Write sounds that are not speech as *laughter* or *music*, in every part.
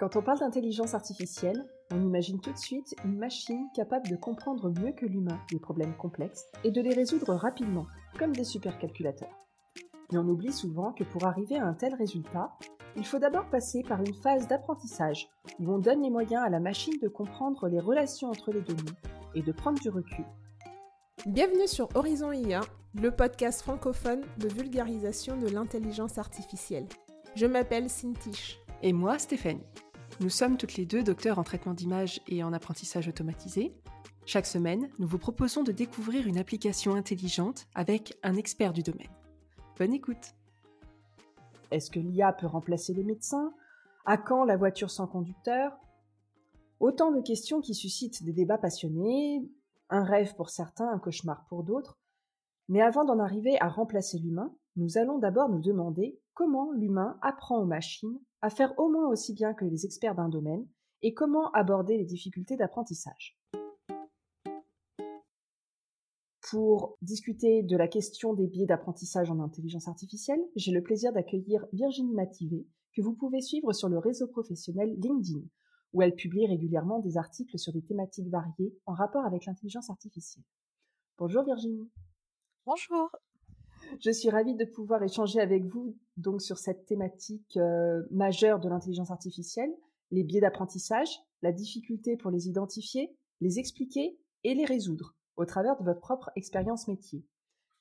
Quand on parle d'intelligence artificielle, on imagine tout de suite une machine capable de comprendre mieux que l'humain des problèmes complexes et de les résoudre rapidement, comme des supercalculateurs. Mais on oublie souvent que pour arriver à un tel résultat, il faut d'abord passer par une phase d'apprentissage où on donne les moyens à la machine de comprendre les relations entre les données et de prendre du recul. Bienvenue sur Horizon IA, le podcast francophone de vulgarisation de l'intelligence artificielle. Je m'appelle Cintiche. Et moi, Stéphanie. Nous sommes toutes les deux docteurs en traitement d'image et en apprentissage automatisé. Chaque semaine, nous vous proposons de découvrir une application intelligente avec un expert du domaine. Bonne écoute Est-ce que l'IA peut remplacer les médecins? À quand la voiture sans conducteur? Autant de questions qui suscitent des débats passionnés, un rêve pour certains, un cauchemar pour d'autres. Mais avant d'en arriver à remplacer l'humain, nous allons d'abord nous demander comment l'humain apprend aux machines à faire au moins aussi bien que les experts d'un domaine et comment aborder les difficultés d'apprentissage. Pour discuter de la question des biais d'apprentissage en intelligence artificielle, j'ai le plaisir d'accueillir Virginie Mativé, que vous pouvez suivre sur le réseau professionnel LinkedIn, où elle publie régulièrement des articles sur des thématiques variées en rapport avec l'intelligence artificielle. Bonjour Virginie. Bonjour. Je suis ravie de pouvoir échanger avec vous donc sur cette thématique euh, majeure de l'intelligence artificielle, les biais d'apprentissage, la difficulté pour les identifier, les expliquer et les résoudre au travers de votre propre expérience métier.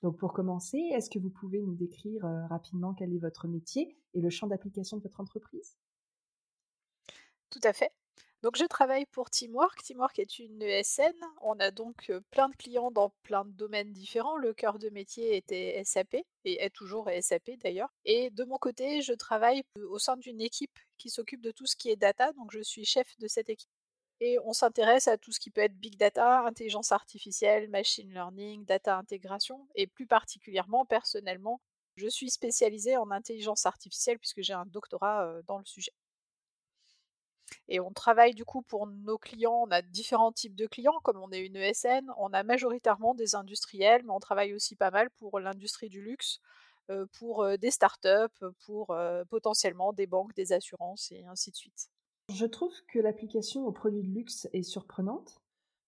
Donc pour commencer, est-ce que vous pouvez nous décrire euh, rapidement quel est votre métier et le champ d'application de votre entreprise? Tout à fait. Donc je travaille pour Teamwork. Teamwork est une ESN. On a donc plein de clients dans plein de domaines différents. Le cœur de métier était SAP et est toujours SAP d'ailleurs. Et de mon côté, je travaille au sein d'une équipe qui s'occupe de tout ce qui est data. Donc je suis chef de cette équipe. Et on s'intéresse à tout ce qui peut être big data, intelligence artificielle, machine learning, data intégration. Et plus particulièrement, personnellement, je suis spécialisée en intelligence artificielle puisque j'ai un doctorat dans le sujet. Et on travaille du coup pour nos clients, on a différents types de clients, comme on est une ESN, on a majoritairement des industriels, mais on travaille aussi pas mal pour l'industrie du luxe, pour des startups, pour potentiellement des banques, des assurances et ainsi de suite. Je trouve que l'application aux produits de luxe est surprenante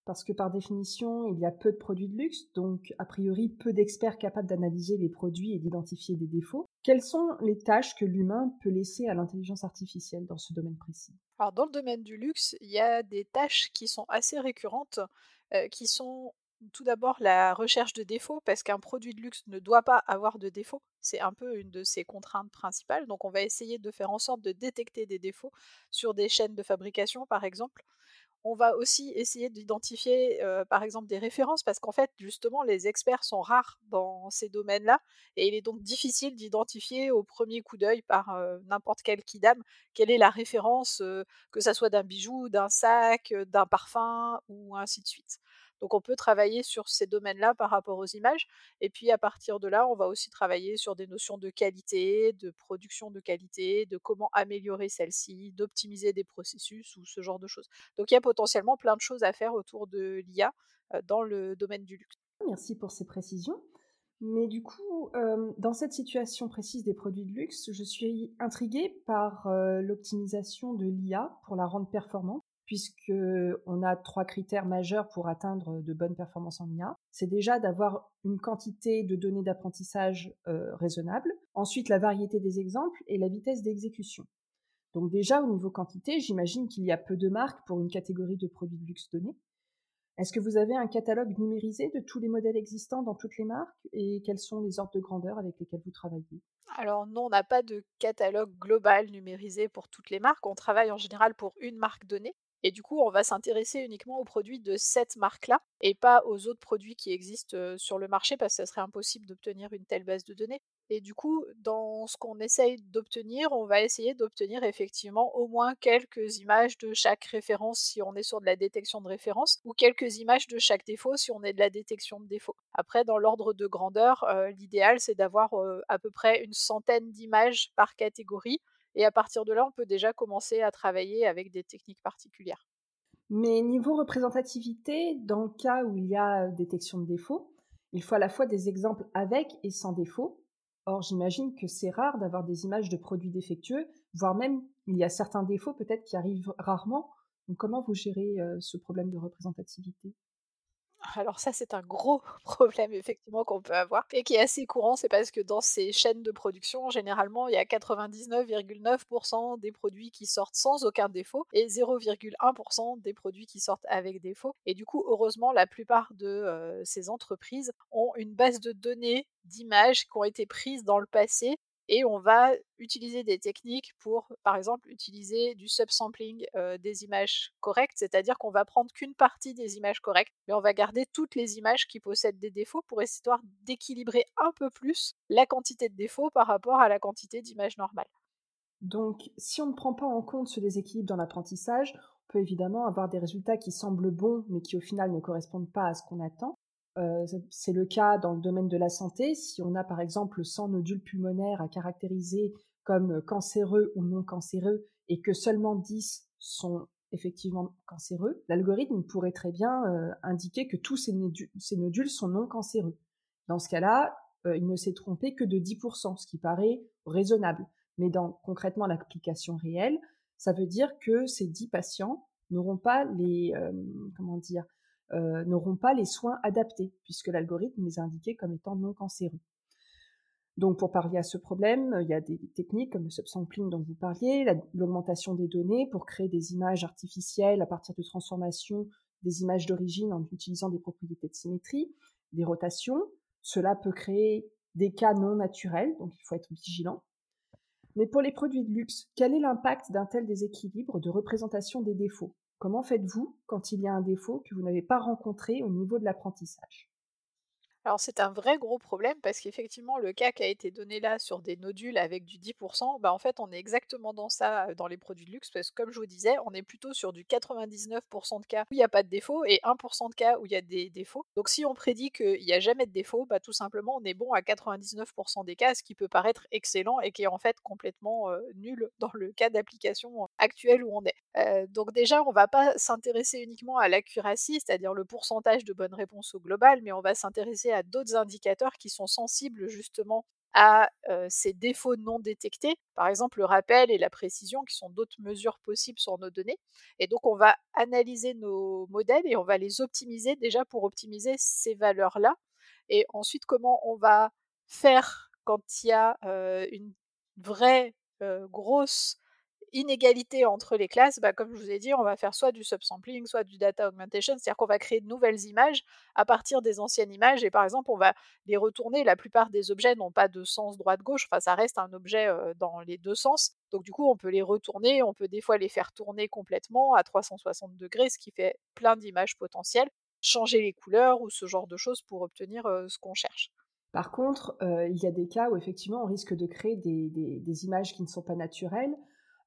parce que par définition, il y a peu de produits de luxe, donc a priori peu d'experts capables d'analyser les produits et d'identifier des défauts. Quelles sont les tâches que l'humain peut laisser à l'intelligence artificielle dans ce domaine précis? Alors dans le domaine du luxe, il y a des tâches qui sont assez récurrentes, euh, qui sont tout d'abord la recherche de défauts, parce qu'un produit de luxe ne doit pas avoir de défauts. C'est un peu une de ses contraintes principales. Donc on va essayer de faire en sorte de détecter des défauts sur des chaînes de fabrication, par exemple. On va aussi essayer d'identifier, par exemple, des références, parce qu'en fait, justement, les experts sont rares dans ces domaines-là, et il est donc difficile d'identifier au premier coup d'œil par n'importe quel kidam quelle est la référence, que ça soit d'un bijou, d'un sac, d'un parfum, ou ainsi de suite. Donc on peut travailler sur ces domaines-là par rapport aux images. Et puis à partir de là, on va aussi travailler sur des notions de qualité, de production de qualité, de comment améliorer celle-ci, d'optimiser des processus ou ce genre de choses. Donc il y a potentiellement plein de choses à faire autour de l'IA dans le domaine du luxe. Merci pour ces précisions. Mais du coup, dans cette situation précise des produits de luxe, je suis intriguée par l'optimisation de l'IA pour la rendre performante puisqu'on a trois critères majeurs pour atteindre de bonnes performances en IA. C'est déjà d'avoir une quantité de données d'apprentissage euh, raisonnable, ensuite la variété des exemples et la vitesse d'exécution. Donc déjà au niveau quantité, j'imagine qu'il y a peu de marques pour une catégorie de produits de luxe donnés. Est-ce que vous avez un catalogue numérisé de tous les modèles existants dans toutes les marques et quels sont les ordres de grandeur avec lesquels vous travaillez? Alors non, on n'a pas de catalogue global numérisé pour toutes les marques. On travaille en général pour une marque donnée. Et du coup, on va s'intéresser uniquement aux produits de cette marque-là et pas aux autres produits qui existent sur le marché parce que ça serait impossible d'obtenir une telle base de données. Et du coup, dans ce qu'on essaye d'obtenir, on va essayer d'obtenir effectivement au moins quelques images de chaque référence si on est sur de la détection de référence, ou quelques images de chaque défaut si on est de la détection de défaut. Après, dans l'ordre de grandeur, l'idéal c'est d'avoir à peu près une centaine d'images par catégorie et à partir de là, on peut déjà commencer à travailler avec des techniques particulières. Mais niveau représentativité, dans le cas où il y a détection de défauts, il faut à la fois des exemples avec et sans défaut. Or, j'imagine que c'est rare d'avoir des images de produits défectueux, voire même il y a certains défauts peut-être qui arrivent rarement. Donc, comment vous gérez ce problème de représentativité? Alors ça, c'est un gros *laughs* problème effectivement qu'on peut avoir et qui est assez courant, c'est parce que dans ces chaînes de production, généralement, il y a 99,9% des produits qui sortent sans aucun défaut et 0,1% des produits qui sortent avec défaut. Et du coup, heureusement, la plupart de ces entreprises ont une base de données d'images qui ont été prises dans le passé et on va utiliser des techniques pour, par exemple, utiliser du subsampling des images correctes, c'est-à-dire qu'on va prendre qu'une partie des images correctes, mais on va garder toutes les images qui possèdent des défauts pour essayer d'équilibrer un peu plus la quantité de défauts par rapport à la quantité d'images normales. Donc, si on ne prend pas en compte ce déséquilibre dans l'apprentissage, on peut évidemment avoir des résultats qui semblent bons, mais qui au final ne correspondent pas à ce qu'on attend. Euh, c'est le cas dans le domaine de la santé. Si on a par exemple 100 nodules pulmonaires à caractériser comme cancéreux ou non cancéreux et que seulement 10 sont effectivement cancéreux, l'algorithme pourrait très bien euh, indiquer que tous ces, nodules, sont non cancéreux. Dans ce cas-là, euh, il ne s'est trompé que de 10%, ce qui paraît raisonnable. Mais dans concrètement l'application réelle, ça veut dire que ces 10 patients n'auront pas les comment dire euh, n'auront pas les soins adaptés, puisque l'algorithme les a indiqués comme étant non cancéreux. Donc pour parler à ce problème, il y a des techniques comme le subsampling dont vous parliez, l'augmentation des données pour créer des images artificielles à partir de transformations des images d'origine en utilisant des propriétés de symétrie, des rotations. Cela peut créer des cas non naturels, donc il faut être vigilant. Mais pour les produits de luxe, quel est l'impact d'un tel déséquilibre de représentation des défauts? Comment faites-vous quand il y a un défaut que vous n'avez pas rencontré au niveau de l'apprentissage? Alors c'est un vrai gros problème parce qu'effectivement le cas qui a été donné là sur des nodules avec du 10%, bah en fait on est exactement dans ça dans les produits de luxe parce que comme je vous disais, on est plutôt sur du 99% de cas où il n'y a pas de défaut et 1% de cas où il y a des défauts. Donc si on prédit qu'il n'y a jamais de défaut, bah tout simplement on est bon à 99% des cas, ce qui peut paraître excellent et qui est en fait complètement nul dans le cas d'application actuel où on est. donc déjà on va pas s'intéresser uniquement à l'accuracy, c'est-à-dire le pourcentage de bonnes réponses au global, mais on va s'intéresser à d'autres indicateurs qui sont sensibles justement à ces défauts non détectés, par exemple le rappel et la précision, qui sont d'autres mesures possibles sur nos données. Et donc on va analyser nos modèles et on va les optimiser déjà pour optimiser ces valeurs-là. Et ensuite, comment on va faire quand il y a une vraie grosse inégalité entre les classes, bah, comme je vous ai dit, on va faire soit du subsampling, soit du data augmentation, c'est-à-dire qu'on va créer de nouvelles images à partir des anciennes images, et par exemple, on va les retourner. La plupart des objets n'ont pas de sens droite-gauche, enfin, ça reste un objet dans les deux sens, donc du coup, on peut les retourner, on peut des fois les faire tourner complètement à 360 degrés, ce qui fait plein d'images potentielles, changer les couleurs ou ce genre de choses pour obtenir ce qu'on cherche. Par contre, il y a des cas où effectivement on risque de créer des images qui ne sont pas naturelles,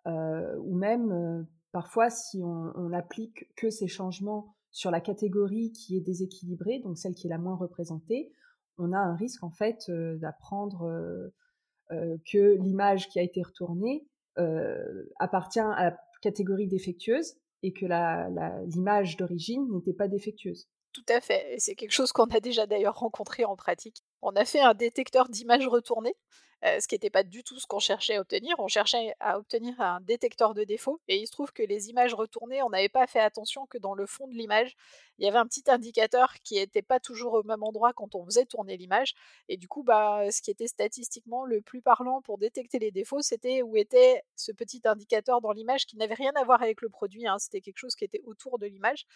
euh, ou même euh, parfois si on, on applique que ces changements sur la catégorie qui est déséquilibrée, donc celle qui est la moins représentée, on a un risque en fait euh, d'apprendre que l'image qui a été retournée appartient à la catégorie défectueuse et que l'image d'origine n'était pas défectueuse. Tout à fait, c'est quelque chose qu'on a déjà d'ailleurs rencontré en pratique. On a fait un détecteur d'images retournées euh, ce qui n'était pas du tout ce qu'on cherchait à obtenir. On cherchait à obtenir un détecteur de défauts, et il se trouve que les images retournées, on n'avait pas fait attention que dans le fond de l'image, il y avait un petit indicateur qui n'était pas toujours au même endroit quand on faisait tourner l'image, et du coup, bah, ce qui était statistiquement le plus parlant pour détecter les défauts, c'était où était ce petit indicateur dans l'image qui n'avait rien à voir avec le produit, hein. c'était quelque chose qui était autour de l'image,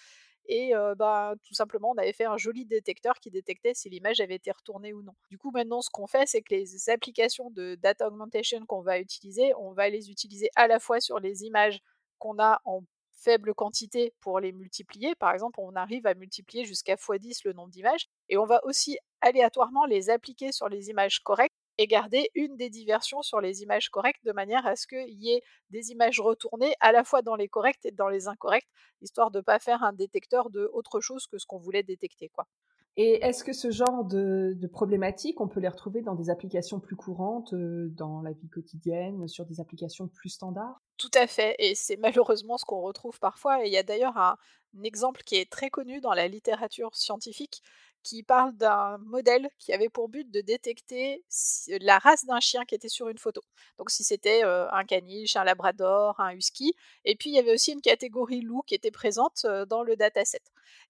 et bah, tout simplement on avait fait un joli détecteur qui détectait si l'image avait été retournée ou non. Du coup maintenant ce qu'on fait c'est que les applications de data augmentation qu'on va utiliser, on va les utiliser à la fois sur les images qu'on a en faible quantité pour les multiplier. Par exemple, on arrive à multiplier jusqu'à x10 le nombre d'images. Et on va aussi aléatoirement les appliquer sur les images correctes et garder une des diversions sur les images correctes de manière à ce qu'il y ait des images retournées à la fois dans les correctes et dans les incorrectes, histoire de ne pas faire un détecteur de autre chose que ce qu'on voulait détecter. Quoi. Et est-ce que ce genre de, problématiques, on peut les retrouver dans des applications plus courantes, euh, dans la vie quotidienne, sur des applications plus standards? Tout à fait, et c'est malheureusement ce qu'on retrouve parfois. Et il y a d'ailleurs un, exemple qui est très connu dans la littérature scientifique, qui parle d'un modèle qui avait pour but de détecter la race d'un chien qui était sur une photo. Donc si c'était un caniche, un labrador, un husky. Et puis il y avait aussi une catégorie loup qui était présente dans le dataset.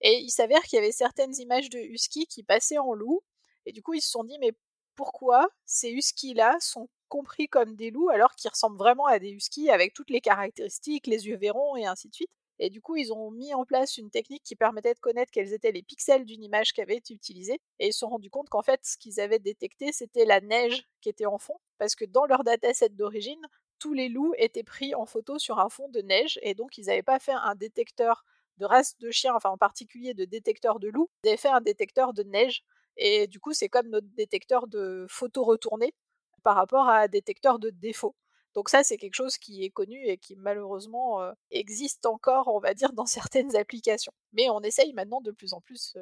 Et il s'avère qu'il y avait certaines images de husky qui passaient en loup. Et du coup ils se sont dit mais pourquoi ces huskies-là sont compris comme des loups alors qu'ils ressemblent vraiment à des huskies avec toutes les caractéristiques, les yeux verrons et ainsi de suite? Et du coup, ils ont mis en place une technique qui permettait de connaître quels étaient les pixels d'une image qui avait été utilisée. Et ils se sont rendus compte qu'en fait, ce qu'ils avaient détecté, c'était la neige qui était en fond. Parce que dans leur dataset d'origine, tous les loups étaient pris en photo sur un fond de neige. Et donc, ils n'avaient pas fait un détecteur de race de chien, enfin en particulier de détecteur de loups. Ils avaient fait un détecteur de neige. Et du coup, c'est comme notre détecteur de photos retournées par rapport à un détecteur de défaut. Donc ça, c'est quelque chose qui est connu et qui malheureusement existe encore, on va dire, *laughs* dans certaines applications. Mais on essaye maintenant de plus en plus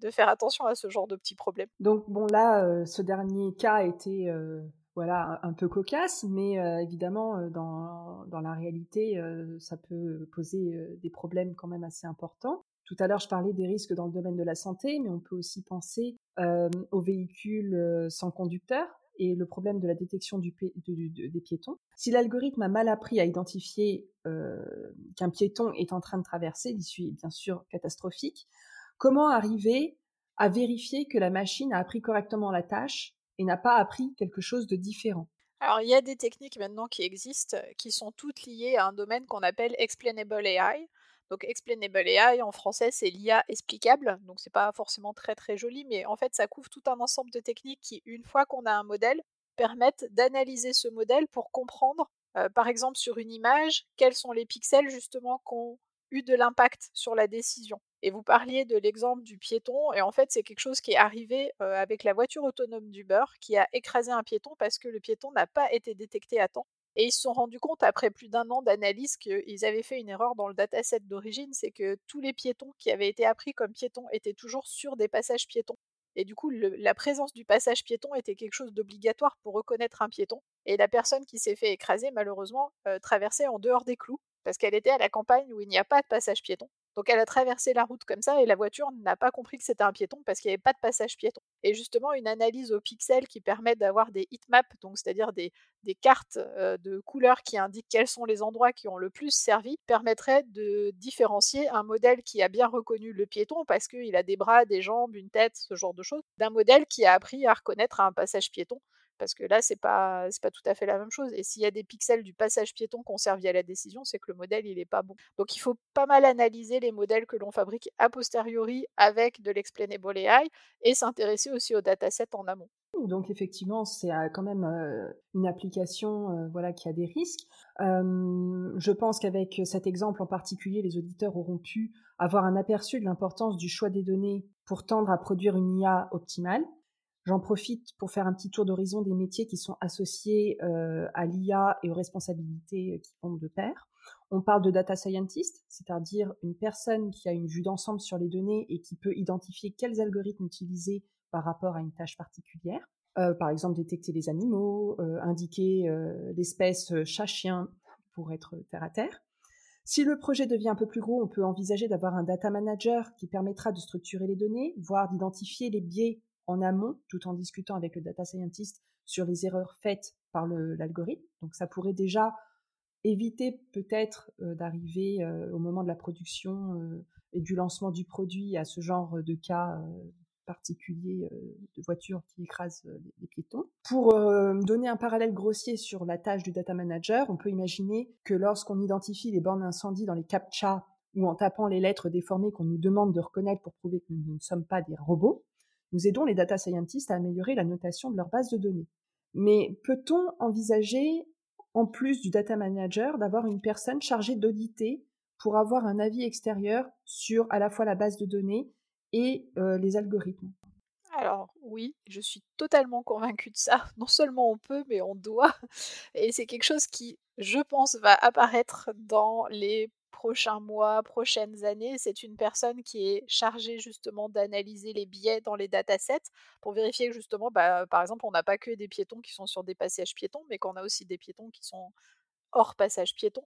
de faire attention à ce genre de petits problèmes. Donc bon, là, ce dernier cas était voilà un peu cocasse, mais évidemment dans, dans, la réalité, ça peut poser des problèmes quand même assez importants. Tout à l'heure, je parlais des risques dans le domaine de la santé, mais on peut aussi penser aux véhicules sans conducteur et le problème de la détection des piétons. Si l'algorithme a mal appris à identifier euh, qu'un piéton est en train de traverser, l'issue est bien sûr catastrophique, comment arriver à vérifier que la machine a appris correctement la tâche et n'a pas appris quelque chose de différent? Alors, il y a des techniques maintenant qui existent, qui sont toutes liées à un domaine qu'on appelle Explainable AI. Donc Explainable AI en français c'est l'IA explicable, donc c'est pas forcément très très joli, mais en fait ça couvre tout un ensemble de techniques qui, une fois qu'on a un modèle, permettent d'analyser ce modèle pour comprendre, euh, par exemple sur une image, quels sont les pixels justement qui ont eu de l'impact sur la décision. Et vous parliez de l'exemple du piéton, et en fait c'est quelque chose qui est arrivé euh, avec la voiture autonome d'Uber qui a écrasé un piéton parce que le piéton n'a pas été détecté à temps. Et ils se sont rendus compte, après plus d'un an d'analyse, qu'ils avaient fait une erreur dans le dataset d'origine, c'est que tous les piétons qui avaient été appris comme piétons étaient toujours sur des passages piétons. Et du coup, la présence du passage piéton était quelque chose d'obligatoire pour reconnaître un piéton. Et la personne qui s'est fait écraser, malheureusement, euh, traversait en dehors des clous, parce qu'elle était à la campagne où il n'y a pas de passage piéton. Donc elle a traversé la route comme ça et la voiture n'a pas compris que c'était un piéton parce qu'il n'y avait pas de passage piéton. Et justement, une analyse au pixel qui permet d'avoir des heatmaps, donc c'est-à-dire des, des cartes de couleurs qui indiquent quels sont les endroits qui ont le plus servi, permettrait de différencier un modèle qui a bien reconnu le piéton parce qu'il a des bras, des jambes, une tête, ce genre de choses, d'un modèle qui a appris à reconnaître un passage piéton parce que là c'est pas pas tout à fait la même chose et s'il y a des pixels du passage piéton qu'on servi à la décision c'est que le modèle il pas bon donc il faut pas mal analyser les modèles que l'on fabrique a posteriori avec de l'explainable AI et s'intéresser aussi aux datasets en amont donc effectivement, c'est quand même une application voilà qui a des risques. je pense qu'avec cet exemple en particulier, les auditeurs auront pu avoir un aperçu de l'importance du choix des données pour tendre à produire une IA optimale. J'en profite pour faire un petit tour d'horizon des métiers qui sont associés euh, à l'IA et aux responsabilités euh, qui vont de pair. On parle de data scientist, c'est-à-dire une personne qui a une vue d'ensemble sur les données et qui peut identifier quels algorithmes utiliser par rapport à une tâche particulière. Euh, par exemple, détecter les animaux, indiquer l'espèce chat-chien pour être terre à terre. Si le projet devient un peu plus gros, on peut envisager d'avoir un data manager qui permettra de structurer les données, voire d'identifier les biais en amont, tout en discutant avec le data scientist sur les erreurs faites par l'algorithme. Donc ça pourrait déjà éviter peut-être euh, d'arriver euh, au moment de la production euh, et du lancement du produit à ce genre de cas particulier de voitures qui écrasent les, piétons. Pour donner un parallèle grossier sur la tâche du data manager, on peut imaginer que lorsqu'on identifie les bornes d'incendie dans les CAPTCHA ou en tapant les lettres déformées qu'on nous demande de reconnaître pour prouver que nous ne sommes pas des robots, nous aidons les data scientists à améliorer la notation de leur base de données. Mais peut-on envisager, en plus du data manager, d'avoir une personne chargée d'auditer pour avoir un avis extérieur sur à la fois la base de données et euh, les algorithmes? Alors oui, je suis totalement convaincue de ça. *laughs* Non seulement on peut, mais on doit. Et c'est quelque chose qui, je pense, va apparaître dans les prochains mois, prochaines années, c'est une personne qui est chargée justement d'analyser les biais dans les datasets pour vérifier que justement, bah, par exemple, on n'a pas que des piétons qui sont sur des passages piétons, mais qu'on a aussi des piétons qui sont hors passage piéton,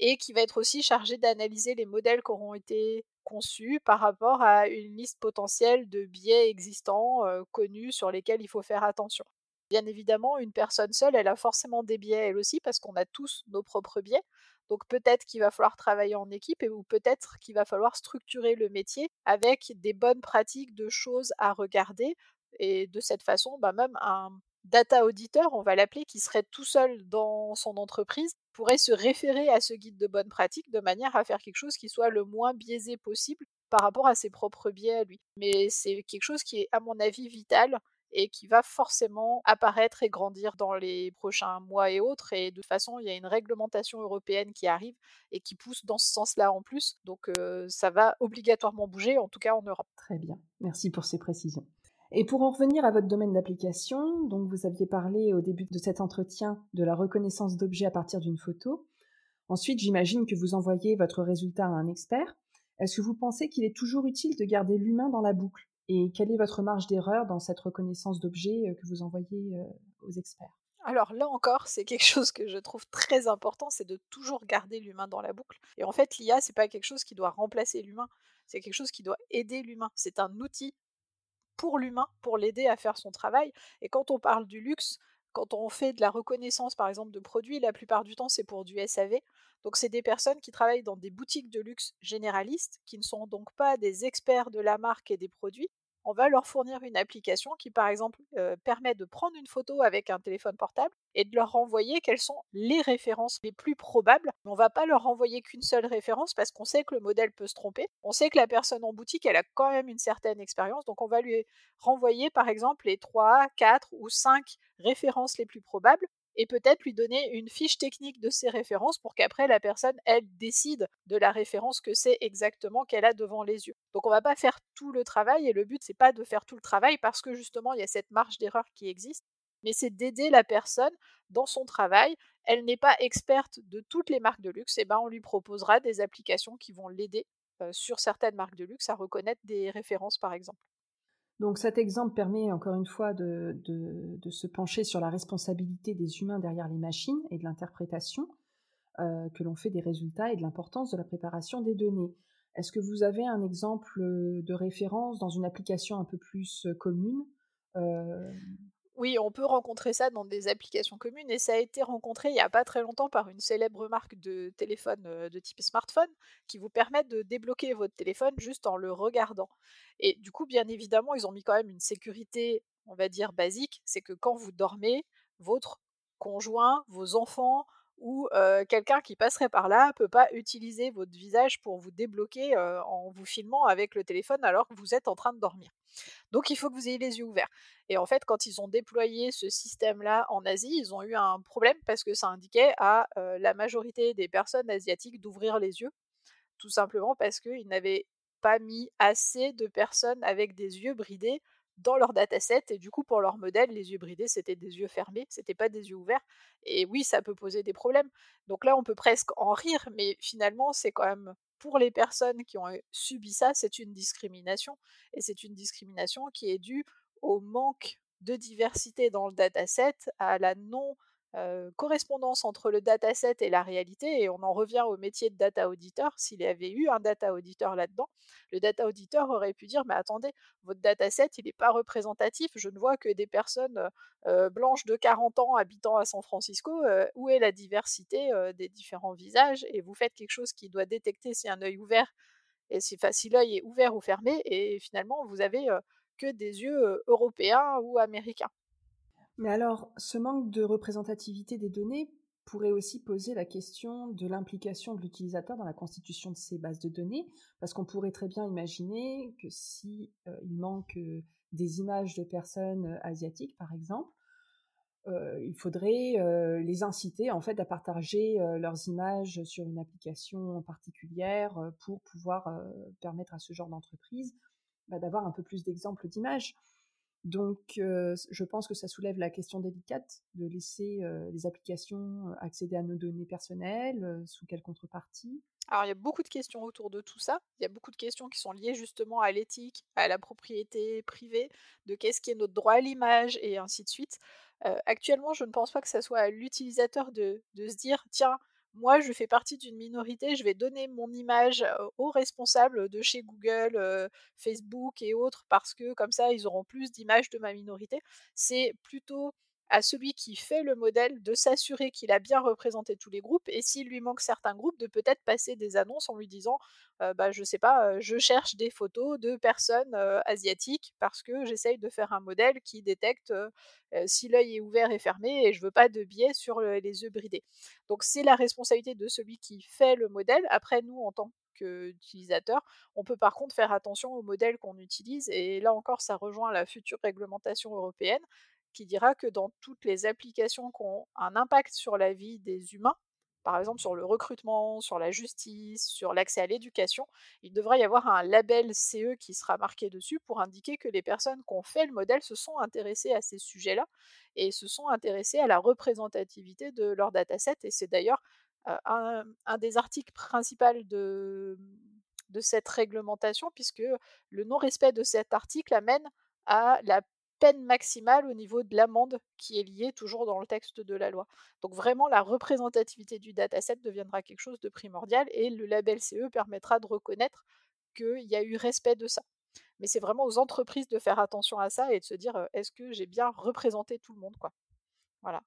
et qui va être aussi chargé d'analyser les modèles qui auront été conçus par rapport à une liste potentielle de biais existants, connus, sur lesquels il faut faire attention. Bien évidemment, une personne seule, elle a forcément des biais elle aussi, parce qu'on a tous nos propres biais. Donc peut-être qu'il va falloir travailler en équipe et ou peut-être qu'il va falloir structurer le métier avec des bonnes pratiques de choses à regarder. Et de cette façon, bah même un data auditeur, on va l'appeler, qui serait tout seul dans son entreprise, pourrait se référer à ce guide de bonnes pratiques de manière à faire quelque chose qui soit le moins biaisé possible par rapport à ses propres biais à lui. Mais c'est quelque chose qui est, à mon avis, vital et qui va forcément apparaître et grandir dans les prochains mois et autres. Et de toute façon, il y a une réglementation européenne qui arrive et qui pousse dans ce sens-là en plus. Donc ça va obligatoirement bouger, en tout cas en Europe. Très bien. Merci pour ces précisions. Et pour en revenir à votre domaine d'application, donc vous aviez parlé au début de cet entretien de la reconnaissance d'objets à partir d'une photo. Ensuite, j'imagine que vous envoyez votre résultat à un expert. Est-ce que vous pensez qu'il est toujours utile de garder l'humain dans la boucle? Et quelle est votre marge d'erreur dans cette reconnaissance d'objets euh, que vous envoyez euh, aux experts? Alors là encore, c'est quelque chose que je trouve très important, c'est de toujours garder l'humain dans la boucle. Et en fait, l'IA, c'est pas quelque chose qui doit remplacer l'humain, c'est quelque chose qui doit aider l'humain. C'est un outil pour l'humain, pour l'aider à faire son travail. Et quand on parle du luxe, quand on fait de la reconnaissance, par exemple, de produits, la plupart du temps, c'est pour du SAV. Donc, c'est des personnes qui travaillent dans des boutiques de luxe généralistes, qui ne sont donc pas des experts de la marque et des produits, on va leur fournir une application qui, par exemple, euh, permet de prendre une photo avec un téléphone portable et de leur renvoyer quelles sont les références les plus probables. On ne va pas leur renvoyer qu'une seule référence parce qu'on sait que le modèle peut se tromper. On sait que la personne en boutique, elle a quand même une certaine expérience, donc on va lui renvoyer, par exemple, les 3, 4 ou 5 références les plus probables et peut-être lui donner une fiche technique de ces références pour qu'après la personne, elle, décide de la référence que c'est exactement qu'elle a devant les yeux. Donc on va pas faire tout le travail et le but c'est pas de faire tout le travail parce que justement il y a cette marge d'erreur qui existe, mais c'est d'aider la personne dans son travail. Elle n'est pas experte de toutes les marques de luxe, et ben on lui proposera des applications qui vont l'aider euh, sur certaines marques de luxe à reconnaître des références par exemple. Donc cet exemple permet encore une fois de, se pencher sur la responsabilité des humains derrière les machines et de l'interprétation euh, que l'on fait des résultats et de l'importance de la préparation des données. Est-ce que vous avez un exemple de référence dans une application un peu plus euh, commune euh, oui, on peut rencontrer ça dans des applications communes et ça a été rencontré il n'y a pas très longtemps par une célèbre marque de téléphone euh, de type smartphone qui vous permet de débloquer votre téléphone juste en le regardant. Et du coup, bien évidemment, ils ont mis quand même une sécurité, on va dire, basique, c'est que quand vous dormez, votre conjoint, vos enfants euh, quelqu'un qui passerait par là ne peut pas utiliser votre visage pour vous débloquer en vous filmant avec le téléphone alors que vous êtes en train de dormir. Donc il faut que vous ayez les yeux ouverts. Et en fait, quand ils ont déployé ce système-là en Asie, ils ont eu un problème parce que ça indiquait à la majorité des personnes asiatiques d'ouvrir les yeux, tout simplement parce qu'ils n'avaient pas mis assez de personnes avec des yeux bridés dans leur dataset et du coup pour leur modèle les yeux bridés c'était des yeux fermés c'était pas des yeux ouverts et oui ça peut poser des problèmes. Donc là on peut presque en rire mais finalement c'est quand même pour les personnes qui ont subi ça c'est une discrimination et c'est une discrimination qui est due au manque de diversité dans le dataset à la non euh, correspondance entre le dataset et la réalité, et on en revient au métier de data auditor. S'il y avait eu un data auditor là-dedans, le data auditor aurait pu dire Mais attendez, votre dataset, il n'est pas représentatif, je ne vois que des personnes euh, blanches de 40 ans habitant à San Francisco. Euh, où est la diversité des différents visages Et vous faites quelque chose qui doit détecter si un œil ouvert et si, si l'œil est ouvert ou fermé, et finalement, vous avez que des yeux européens ou américains. Mais alors, ce manque de représentativité des données pourrait aussi poser la question de l'implication de l'utilisateur dans la constitution de ces bases de données, parce qu'on pourrait très bien imaginer que si euh, il manque euh, des images de personnes euh, asiatiques, par exemple, il faudrait les inciter en fait à partager leurs images sur une application particulière pour pouvoir permettre à ce genre d'entreprise bah, d'avoir un peu plus d'exemples d'images. Donc, je pense que ça soulève la question délicate de laisser les applications accéder à nos données personnelles, sous quelle contrepartie Alors, il y a beaucoup de questions autour de tout ça. Il y a beaucoup de questions qui sont liées justement à l'éthique, à la propriété privée, de qu'est-ce qui est notre droit à l'image, et ainsi de suite. actuellement, je ne pense pas que ça soit à l'utilisateur de, de se dire, tiens, moi, je fais partie d'une minorité, je vais donner mon image aux responsables de chez Google, Facebook et autres, parce que comme ça, ils auront plus d'images de ma minorité. C'est plutôt à celui qui fait le modèle de s'assurer qu'il a bien représenté tous les groupes et s'il lui manque certains groupes de peut-être passer des annonces en lui disant euh, bah, je sais pas euh, je cherche des photos de personnes euh, asiatiques parce que j'essaye de faire un modèle qui détecte si l'œil est ouvert et fermé et je veux pas de biais sur les yeux bridés donc c'est la responsabilité de celui qui fait le modèle après nous en tant qu'utilisateur. On peut par contre faire attention au modèle qu'on utilise et là encore ça rejoint la future réglementation européenne qui dira que dans toutes les applications qui ont un impact sur la vie des humains, par exemple sur le recrutement, sur la justice, sur l'accès à l'éducation, il devrait y avoir un label CE qui sera marqué dessus pour indiquer que les personnes qui ont fait le modèle se sont intéressées à ces sujets-là et se sont intéressées à la représentativité de leur dataset. Et c'est d'ailleurs un, des articles principaux de cette réglementation, puisque le non-respect de cet article amène à la peine maximale au niveau de l'amende qui est liée toujours dans le texte de la loi. Donc vraiment, la représentativité du dataset deviendra quelque chose de primordial et le label CE permettra de reconnaître qu'il y a eu respect de ça. Mais c'est vraiment aux entreprises de faire attention à ça et de se dire est-ce que j'ai bien représenté tout le monde quoi? Voilà.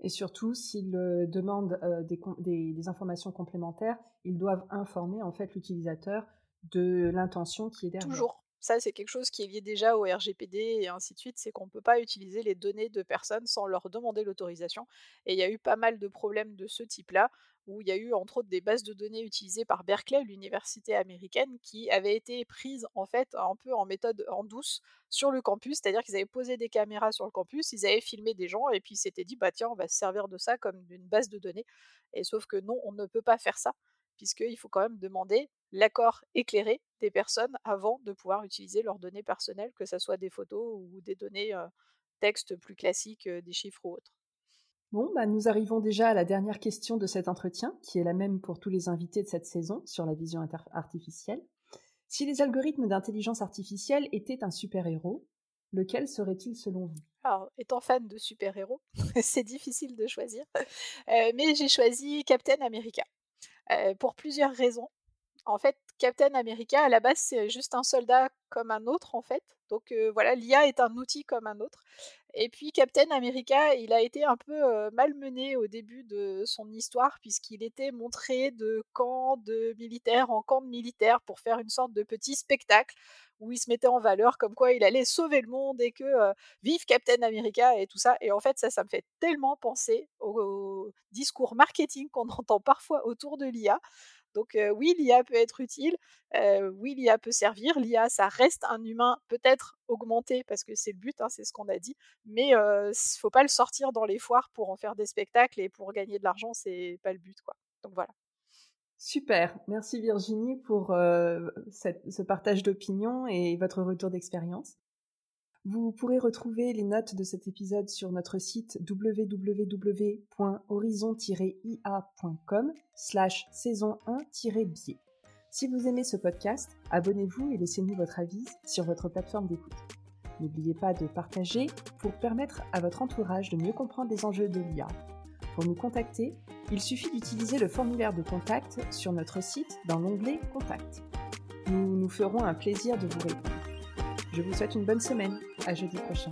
Et surtout, s'ils demandent des, des, informations complémentaires, ils doivent informer en fait l'utilisateur de l'intention qui est derrière. Toujours. Ça, c'est quelque chose qui est lié déjà au RGPD et ainsi de suite, c'est qu'on ne peut pas utiliser les données de personnes sans leur demander l'autorisation. Et il y a eu pas mal de problèmes de ce type-là, où il y a eu entre autres des bases de données utilisées par Berkeley, l'université américaine, qui avaient été prises en fait un peu en méthode en douce sur le campus, c'est-à-dire qu'ils avaient posé des caméras sur le campus, ils avaient filmé des gens et puis ils s'étaient dit bah tiens on va se servir de ça comme d'une base de données. Et sauf que non, on ne peut pas faire ça puisqu'il faut quand même demander l'accord éclairé des personnes avant de pouvoir utiliser leurs données personnelles, que ce soit des photos ou des données euh, textes plus classiques, euh, des chiffres ou autres. Bon, bah, nous arrivons déjà à la dernière question de cet entretien, qui est la même pour tous les invités de cette saison sur la vision artificielle. Si les algorithmes d'intelligence artificielle étaient un super-héros, lequel serait-il selon vous? Alors, étant fan de super-héros, *laughs* c'est difficile de choisir, euh, mais j'ai choisi Captain America pour plusieurs raisons. En fait, Captain America, à la base, c'est juste un soldat comme un autre, en fait. Donc voilà, l'IA est un outil comme un autre. Et puis Captain America, il a été un peu malmené au début de son histoire, puisqu'il était montré de camp de militaires en camp de militaires pour faire une sorte de petit spectacle où il se mettait en valeur comme quoi il allait sauver le monde et que vive Captain America et tout ça. Et en fait, ça, ça me fait tellement penser au, discours marketing qu'on *laughs* entend parfois autour de l'IA. Donc oui, l'IA peut être utile, oui, l'IA peut servir, l'IA, ça reste un humain peut-être augmenté, parce que c'est le but, hein, c'est ce qu'on a dit, mais ne faut pas le sortir dans les foires pour en faire des spectacles et pour gagner de l'argent, c'est pas le but. quoi. Donc voilà. Super, merci Virginie pour euh, ce partage d'opinion et votre retour d'expérience. Vous pourrez retrouver les notes de cet épisode sur notre site www.horizon-ia.com slash saison 1-biais. Si vous aimez ce podcast, abonnez-vous et laissez-nous votre avis sur votre plateforme d'écoute. N'oubliez pas de partager pour permettre à votre entourage de mieux comprendre les enjeux de l'IA pour nous contacter, il suffit d'utiliser le formulaire de contact sur notre site dans l'onglet Contact. Nous nous ferons un plaisir de vous répondre. Je vous souhaite une bonne semaine. À jeudi prochain.